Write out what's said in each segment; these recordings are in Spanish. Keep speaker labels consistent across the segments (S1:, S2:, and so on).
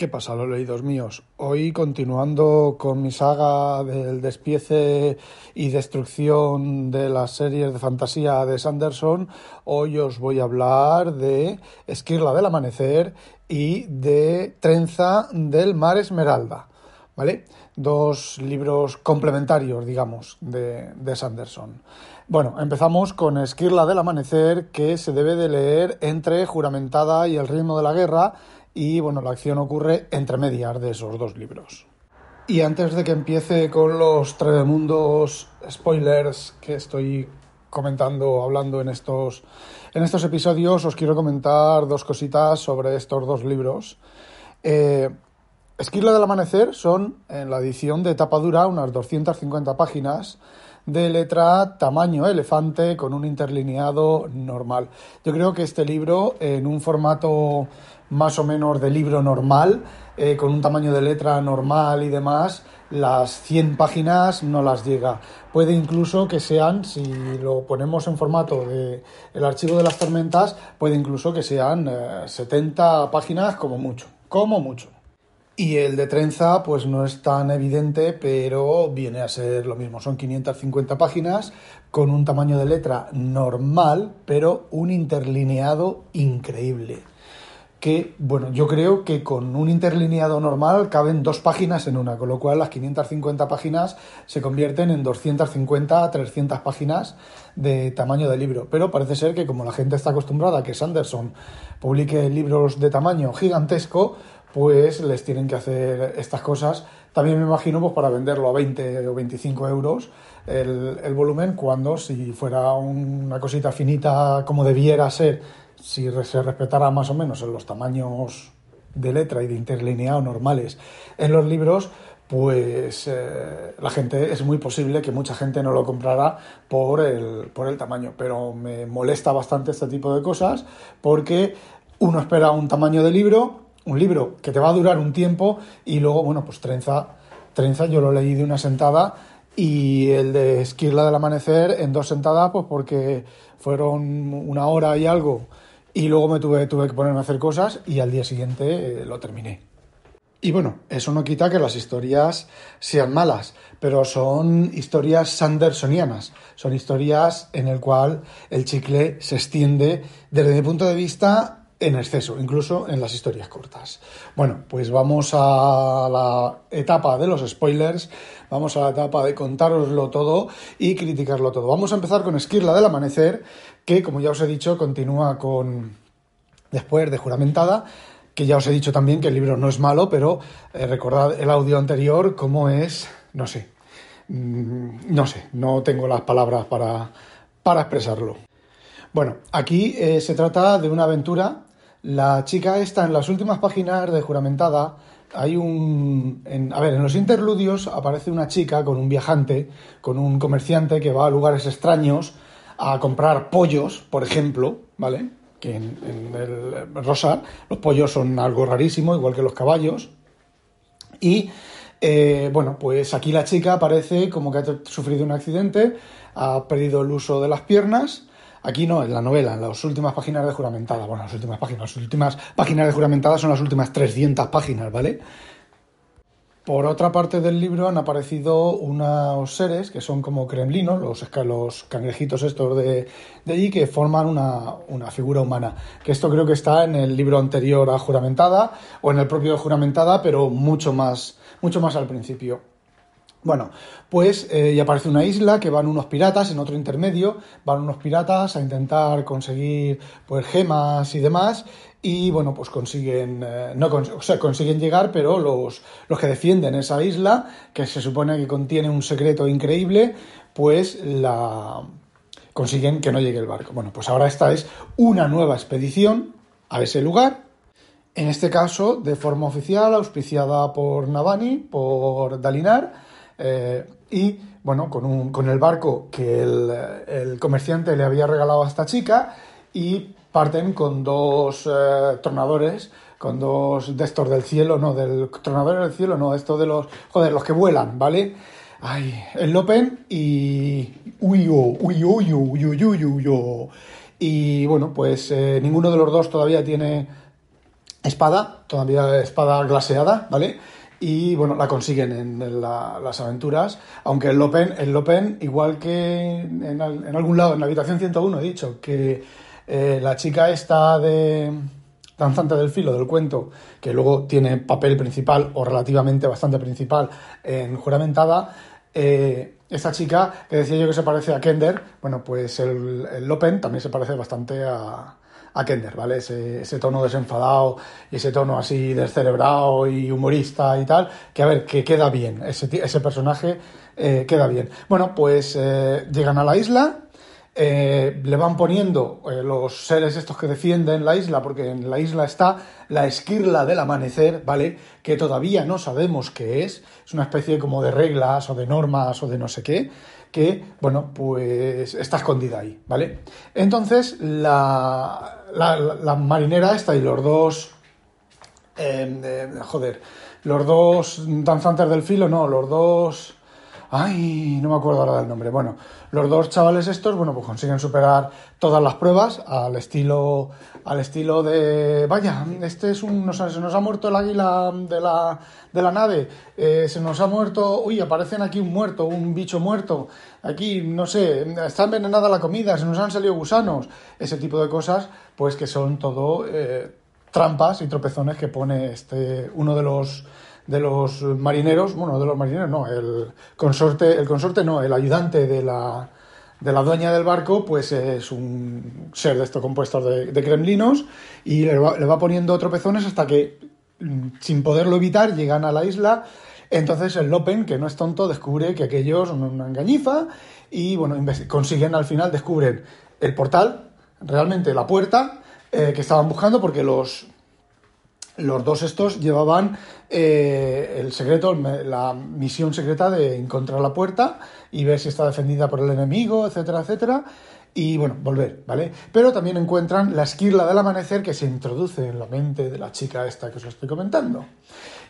S1: ¿Qué pasa, los leídos míos? Hoy, continuando con mi saga del despiece y destrucción de las series de fantasía de Sanderson, hoy os voy a hablar de Esquirla del Amanecer y de Trenza del Mar Esmeralda, ¿vale? Dos libros complementarios, digamos, de, de Sanderson. Bueno, empezamos con Esquirla del Amanecer, que se debe de leer entre Juramentada y El Ritmo de la Guerra, y bueno, la acción ocurre entre medias de esos dos libros. Y antes de que empiece con los tremendos spoilers que estoy comentando, hablando en estos, en estos episodios, os quiero comentar dos cositas sobre estos dos libros. Eh, Esquirla del Amanecer son, en la edición de tapa dura, unas 250 páginas de letra tamaño elefante con un interlineado normal. Yo creo que este libro, en un formato más o menos de libro normal, eh, con un tamaño de letra normal y demás, las 100 páginas no las llega. Puede incluso que sean, si lo ponemos en formato de el archivo de las tormentas, puede incluso que sean 70 eh, páginas como mucho, como mucho. Y el de trenza, pues no es tan evidente, pero viene a ser lo mismo. Son 550 páginas con un tamaño de letra normal, pero un interlineado increíble que, bueno, yo creo que con un interlineado normal caben dos páginas en una, con lo cual las 550 páginas se convierten en 250 a 300 páginas de tamaño de libro. Pero parece ser que como la gente está acostumbrada a que Sanderson publique libros de tamaño gigantesco, pues les tienen que hacer estas cosas. También me imagino pues para venderlo a 20 o 25 euros el, el volumen, cuando si fuera una cosita finita como debiera ser si se respetara más o menos en los tamaños de letra y de interlineado normales en los libros, pues eh, la gente es muy posible que mucha gente no lo comprara por el, por el tamaño. Pero me molesta bastante este tipo de cosas porque uno espera un tamaño de libro, un libro que te va a durar un tiempo y luego, bueno, pues trenza, trenza yo lo leí de una sentada y el de Esquirla del Amanecer en dos sentadas, pues porque fueron una hora y algo y luego me tuve, tuve que ponerme a hacer cosas y al día siguiente eh, lo terminé. Y bueno, eso no quita que las historias sean malas, pero son historias sandersonianas, son historias en el cual el chicle se extiende desde mi punto de vista en exceso, incluso en las historias cortas. Bueno, pues vamos a la etapa de los spoilers, vamos a la etapa de contároslo todo y criticarlo todo. Vamos a empezar con Esquirla del Amanecer, que como ya os he dicho continúa con después de juramentada que ya os he dicho también que el libro no es malo pero eh, recordad el audio anterior cómo es no sé mm, no sé no tengo las palabras para, para expresarlo bueno aquí eh, se trata de una aventura la chica está en las últimas páginas de juramentada hay un. a ver, en los interludios aparece una chica con un viajante, con un comerciante que va a lugares extraños a comprar pollos, por ejemplo, ¿vale? Que en, el Rosa los pollos son algo rarísimo, igual que los caballos. Y eh, bueno, pues aquí la chica parece como que ha sufrido un accidente, ha perdido el uso de las piernas. Aquí no, en la novela, en las últimas páginas de juramentada. Bueno, las últimas páginas, las últimas páginas de juramentada son las últimas 300 páginas, ¿vale? Por otra parte del libro han aparecido unos seres que son como kremlinos, los, los cangrejitos estos de, de allí, que forman una, una, figura humana. Que esto creo que está en el libro anterior a Juramentada, o en el propio Juramentada, pero mucho más, mucho más al principio. Bueno, pues eh, y aparece una isla que van unos piratas, en otro intermedio, van unos piratas a intentar conseguir pues gemas y demás, y bueno, pues consiguen, eh, no o sea, consiguen llegar, pero los, los que defienden esa isla, que se supone que contiene un secreto increíble, pues la consiguen que no llegue el barco. Bueno, pues ahora esta es una nueva expedición a ese lugar En este caso, de forma oficial, auspiciada por Navani, por Dalinar, eh, y bueno, con, un, con el barco que el, el, comerciante le había regalado a esta chica, y parten con dos eh, tornadores, con dos de estos del cielo, no, del tornador del cielo, no, esto de los, joder, los que vuelan, ¿vale? Ay, el Lopen y Uyo, Uyo, Uyo, Uyo, Uyo, Uyo. Y bueno, pues eh, ninguno de los dos todavía tiene espada, todavía espada glaseada, ¿vale? Y bueno, la consiguen en la, las aventuras, aunque el Lopen, el Lopen igual que en, en, algún lado, en la habitación 101 he dicho que eh, la chica está de danzante del filo del cuento, que luego tiene papel principal o relativamente bastante principal en juramentada, eh, esta chica que decía yo que se parece a Kender, bueno, pues el, el Lopen también se parece bastante a, a Kender, ¿vale? Ese, tono desenfadado y ese tono así descerebrado y humorista y tal, que a ver, que queda bien, ese, ese personaje eh, queda bien. Bueno, pues eh, llegan a la isla, eh, le van poniendo los seres estos que defienden la isla, porque en la isla está la esquirla del amanecer, ¿vale? Que todavía no sabemos qué es, es una especie como de reglas o de normas o de no sé qué, que, bueno, pues está escondida ahí, ¿vale? Entonces, la, la, la marinera esta y los dos... Eh, joder, los dos danzantes del filo, no, los dos Ay, no me acuerdo ahora del nombre. Bueno, los dos chavales estos, bueno, pues consiguen superar todas las pruebas al estilo, al estilo de, vaya, este es un, se nos ha muerto el águila de la, de la nave, eh, se nos ha muerto, uy, aparecen aquí un muerto, un bicho muerto, aquí, no sé, está envenenada la comida, se nos han salido gusanos, ese tipo de cosas, pues que son todo eh, trampas y tropezones que pone este, uno de los de los marineros, bueno, de los marineros no, el consorte, el consorte no, el ayudante de la, de la dueña del barco, pues es un ser de estos compuestos de, de kremlinos y le va, le va, poniendo tropezones hasta que, mm, sin poderlo evitar, llegan a la isla. Entonces el Lopen, que no es tonto, descubre que aquellos son una engañifa y, bueno, consiguen al final, descubren el portal, realmente la puerta eh, que estaban buscando porque los los dos estos llevaban eh, el secreto, la misión secreta de encontrar la puerta y ver si está defendida por el enemigo, etcétera, etcétera. Y bueno, volver, ¿vale? Pero también encuentran la esquirla del amanecer que se introduce en la mente de la chica esta que os estoy comentando.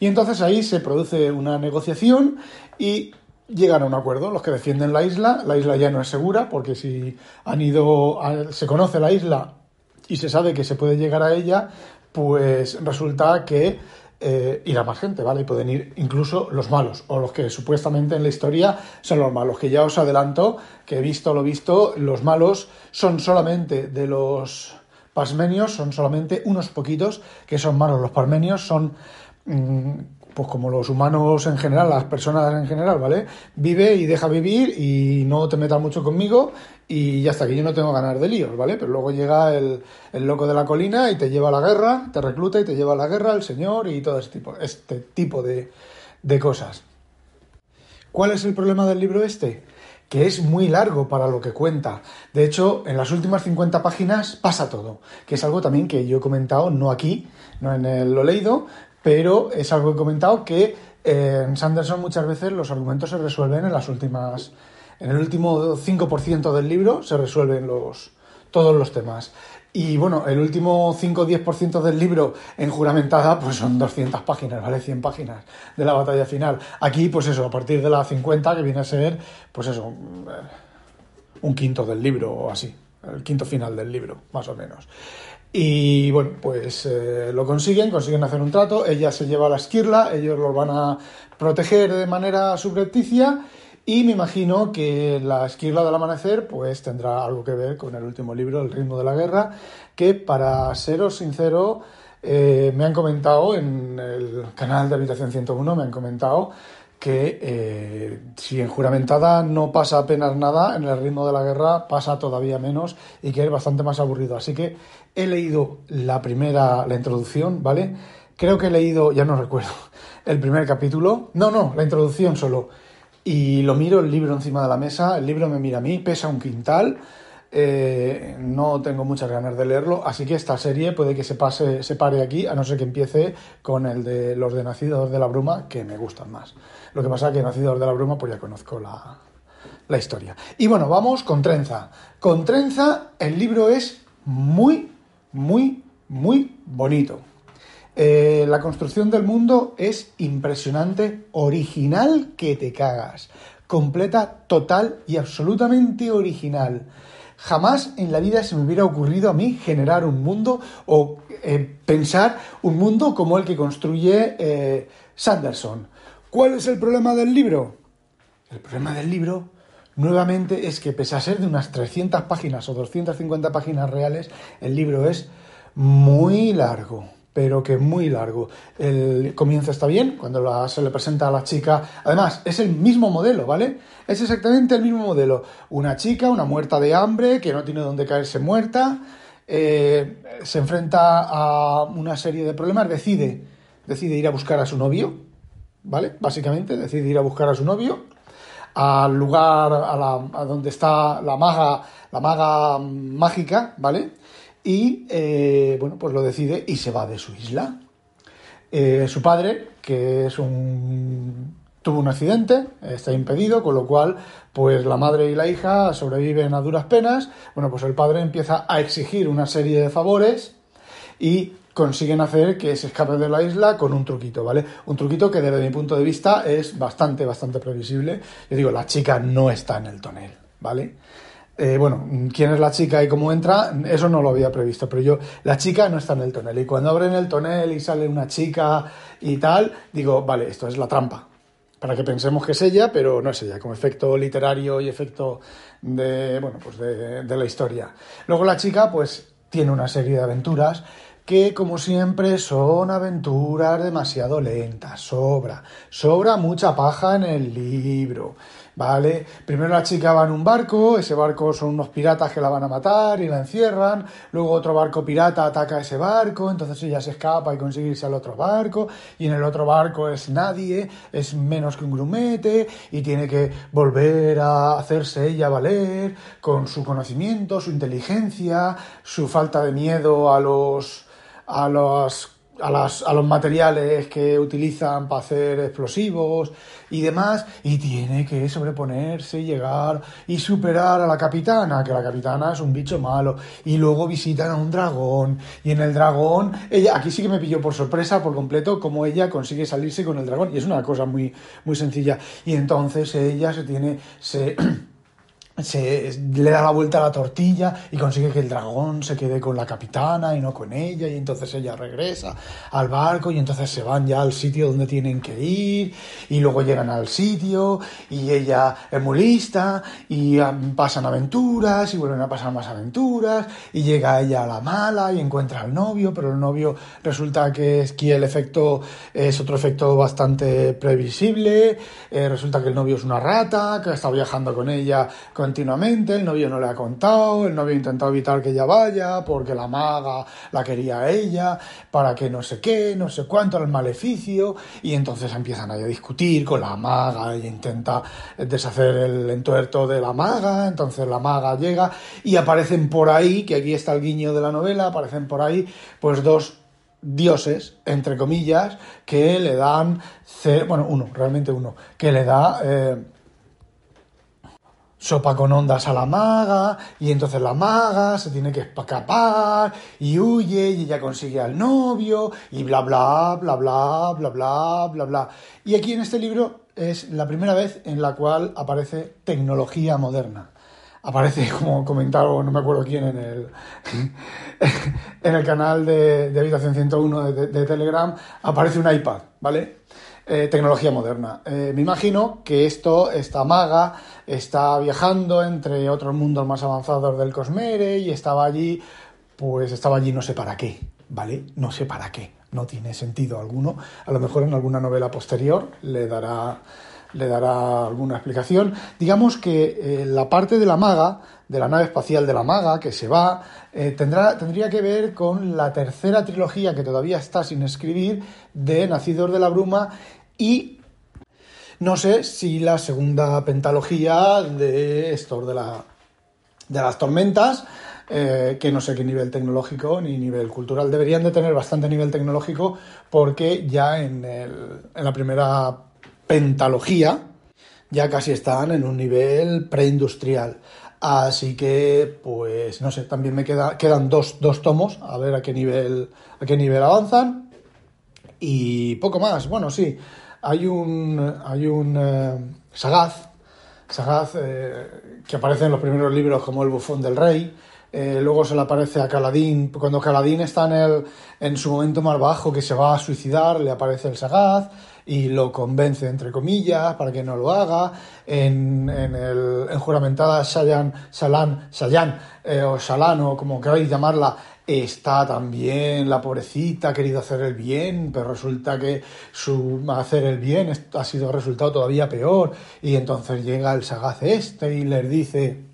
S1: Y entonces ahí se produce una negociación y llegan a un acuerdo. Los que defienden la isla, la isla ya no es segura porque si han ido, se conoce la isla y se sabe que se puede llegar a ella, pues resulta que eh, irá más gente, ¿vale? Y pueden ir incluso los malos, o los que supuestamente en la historia son los malos, que ya os adelanto, que he visto lo visto, los malos son solamente de los pasmenios, son solamente unos poquitos que son malos. Los parmenios son... Mmm, pues como los humanos en general, las personas en general, ¿vale? Vive y deja vivir y no te metas mucho conmigo y ya está, que yo no tengo ganas de líos, ¿vale? Pero luego llega el, el, loco de la colina y te lleva a la guerra, te recluta y te lleva a la guerra, el señor y todo este tipo, este tipo de, de cosas. ¿Cuál es el problema del libro este? que es muy largo para lo que cuenta. De hecho, en las últimas 50 páginas pasa todo, que es algo también que yo he comentado, no aquí, no en el, lo leído, pero es algo que he comentado que eh, en Sanderson muchas veces los argumentos se resuelven en las últimas, en el último 5% del libro se resuelven los, todos los temas. Y bueno, el último 5 o 10% del libro en juramentada, pues son 200 páginas, ¿vale? 100 páginas de la batalla final. Aquí, pues eso, a partir de la 50, que viene a ser, pues eso, un quinto del libro o así, el quinto final del libro, más o menos. Y bueno, pues eh, lo consiguen, consiguen hacer un trato, ella se lleva a la esquirla, ellos los van a proteger de manera subrepticia y me imagino que la esquirla del amanecer pues tendrá algo que ver con el último libro, El ritmo de la guerra, que para seros sincero eh, me han comentado en el canal de Habitación 101, me han comentado que eh, si en juramentada no pasa apenas nada, en el ritmo de la guerra pasa todavía menos y que es bastante más aburrido. Así que he leído la primera, la introducción, ¿vale? Creo que he leído, ya no recuerdo, el primer capítulo. No, no, la introducción solo. Y lo miro el libro encima de la mesa, el libro me mira a mí, pesa un quintal. Eh, no tengo muchas ganas de leerlo, así que esta serie puede que se pase, se pare aquí, a no ser que empiece con el de los de Nacidos de la Bruma, que me gustan más. Lo que pasa es que Nacidos de la Bruma, pues ya conozco la, la historia. Y bueno, vamos con Trenza. Con Trenza el libro es muy, muy, muy bonito. Eh, la construcción del mundo es impresionante, original que te cagas. Completa, total y absolutamente original. Jamás en la vida se me hubiera ocurrido a mí generar un mundo o eh, pensar un mundo como el que construye eh, Sanderson. ¿Cuál es el problema del libro? El problema del libro nuevamente es que pese a ser de unas 300 páginas o 250 páginas reales, el libro es muy largo, pero que muy largo. El comienzo está bien, cuando se le presenta a la chica, además es el mismo modelo, ¿vale? Es exactamente el mismo modelo. Una chica, una muerta de hambre, que no tiene dónde caerse muerta, eh, se enfrenta a una serie de problemas, decide, decide ir a buscar a su novio, ¿vale? Básicamente, decide ir a buscar a su novio al lugar a, donde está la maga, la maga mágica, ¿vale? Y eh, bueno, pues lo decide y se va de su isla. Eh, su padre, que es un tuvo un accidente, está impedido, con lo cual, pues la madre y la hija sobreviven a duras penas. Bueno, pues el padre empieza a exigir una serie de favores y consiguen hacer que se escape de la isla con un truquito, ¿vale? Un truquito que desde mi punto de vista es bastante, bastante previsible. Yo digo, la chica no está en el tonel, ¿vale? Eh, bueno, quién es la chica y cómo entra, eso no lo había previsto, pero yo, la chica no está en el tonel. Y cuando abren el tonel y sale una chica y tal, digo, vale, esto es la trampa. Para que pensemos que es ella, pero no es ella, como efecto literario y efecto de, bueno, pues de, de la historia. Luego la chica, pues, tiene una serie de aventuras que como siempre son aventuras demasiado lentas, sobra, sobra mucha paja en el libro, ¿vale? Primero la chica va en un barco, ese barco son unos piratas que la van a matar y la encierran, luego otro barco pirata ataca ese barco, entonces ella se escapa y consigue irse al otro barco, y en el otro barco es nadie, es menos que un grumete, y tiene que volver a hacerse ella valer con su conocimiento, su inteligencia, su falta de miedo a los a los, a, las, a los materiales que utilizan para hacer explosivos y demás, y tiene que sobreponerse llegar y superar a la capitana, que la capitana es un bicho malo, y luego visitan a un dragón, y en el dragón, ella, aquí sí que me pilló por sorpresa por completo cómo ella consigue salirse con el dragón, y es una cosa muy, muy sencilla, y entonces ella se tiene, se se le da la vuelta a la tortilla y consigue que el dragón se quede con la capitana y no con ella y entonces ella regresa al barco y entonces se van ya al sitio donde tienen que ir y luego llegan al sitio y ella es muy lista y pasan aventuras y vuelven a pasar más aventuras y llega ella a la mala y encuentra al novio pero el novio resulta que es que el efecto es otro efecto bastante previsible eh, resulta que el novio es una rata que está viajando con ella continuamente, el novio no le ha contado, el novio ha intentado evitar que ella vaya porque la maga la quería a ella, para que no sé qué, no sé cuánto, el maleficio, y entonces empiezan a discutir con la maga y intenta deshacer el entuerto de la maga, entonces la maga llega y aparecen por ahí, que aquí está el guiño de la novela, aparecen por ahí pues dos dioses, entre comillas, que le dan, bueno, uno, realmente uno, que le da... Eh, sopa con ondas a la maga, y entonces la maga se tiene que escapar, y huye, y ella consigue al novio, y bla bla, bla bla, bla bla, bla bla. Y aquí en este libro es la primera vez en la cual aparece tecnología moderna. Aparece, como comentaba, no me acuerdo quién, en el, en el canal de, Habitación 101 de, de Telegram, aparece un iPad, ¿vale? Eh, tecnología moderna. Eh, me imagino que esto, esta maga, está viajando entre otros mundos más avanzados del Cosmere y estaba allí, pues estaba allí no sé para qué, ¿vale? No sé para qué, no tiene sentido alguno. A lo mejor en alguna novela posterior le dará, le dará alguna explicación. Digamos que eh, la parte de la maga, de la nave espacial de la maga, que se va, tendrá, tendría que ver con la tercera trilogía que todavía está sin escribir de Nacidos de la Bruma y no sé si la segunda pentalogía de Estor de la de las tormentas, eh, que no sé qué nivel tecnológico ni nivel cultural. Deberían de tener bastante nivel tecnológico porque ya en, el, en la primera pentalogía ya casi están en un nivel preindustrial. Así que, pues, no sé, también me queda, quedan dos, dos tomos, a ver a qué nivel, a qué nivel avanzan. Y poco más. Bueno, sí, hay un, hay un eh, Sagaz, Sagaz eh, que aparece en los primeros libros como el bufón del rey, eh, luego se le aparece a Caladín, cuando Caladín está en, el, en su momento más bajo, que se va a suicidar, le aparece el Sagaz y lo convence, entre comillas, para que no lo haga. En, en, el, en juramentada Sayan, Salan, eh, o Salano, como queráis llamarla, está también la pobrecita, ha querido hacer el bien, pero resulta que su hacer el bien ha sido resultado todavía peor. Y entonces llega el sagaz este y les dice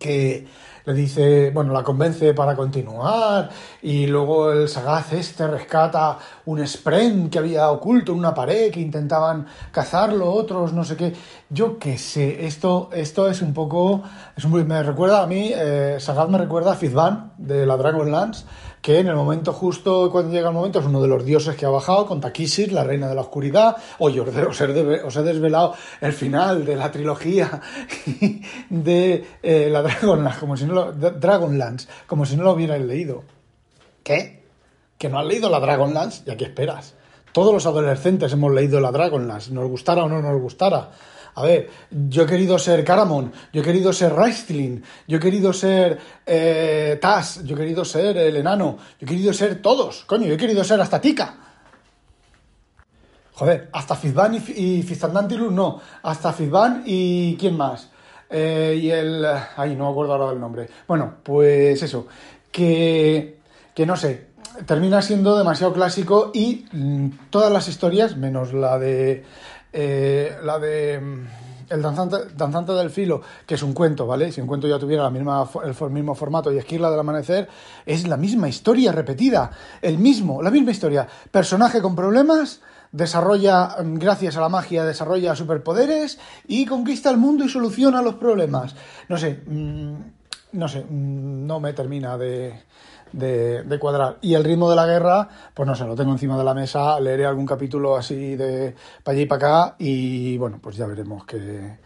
S1: que le dice, bueno, la convence para continuar y luego el sagaz este rescata un spren que había oculto en una pared que intentaban cazarlo otros, no sé qué. Yo qué sé, esto, esto es un poco, es un, me recuerda a mí, eh, sagaz me recuerda a Fizban de la Dragonlance que en el momento justo, cuando llega el momento, es uno de los dioses que ha bajado, con Takishir, la reina de la oscuridad. Oye, os he, os he desvelado el final de la trilogía de eh, la Dragonlance, como si no lo, Dragonlance, como si no lo hubierais leído. ¿Qué? ¿Que no has leído la Dragonlance? ¿Y a qué esperas? Todos los adolescentes hemos leído la Dragonlance, nos gustara o no nos gustara. A ver, yo he querido ser Caramon, yo he querido ser Raistlin, yo he querido ser eh, Tas, yo he querido ser el enano, yo he querido ser todos, coño, yo he querido ser hasta Tika. Joder, hasta Fizban y, y Fizandantilus no, hasta Fizban y ¿quién más? Eh, y el... Ay, no me acuerdo ahora del nombre. Bueno, pues eso, que, que no sé, termina siendo demasiado clásico y mm, todas las historias, menos la de eh, la de mm, El danzante, danzante, del filo, que es un cuento, ¿vale? Si un cuento ya tuviera la misma, el mismo formato y Esquirla del amanecer, es la misma historia repetida, el mismo, la misma historia. Personaje con problemas, desarrolla, mm, gracias a la magia, desarrolla superpoderes y conquista el mundo y soluciona los problemas. No sé, mm, no sé, no me termina de cuadrar. Y el ritmo de la guerra, pues no sé, lo tengo encima de la mesa, leeré algún capítulo así de para allá y para acá y bueno, pues ya veremos que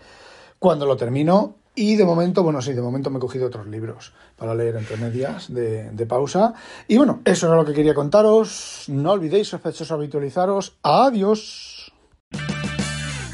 S1: cuando lo termino. Y de momento, bueno, sí, de momento me he cogido otros libros para leer entre medias de, de pausa. Y bueno, eso era lo que quería contaros. No olvidéis, sospechosos, habitualizaros. Adiós.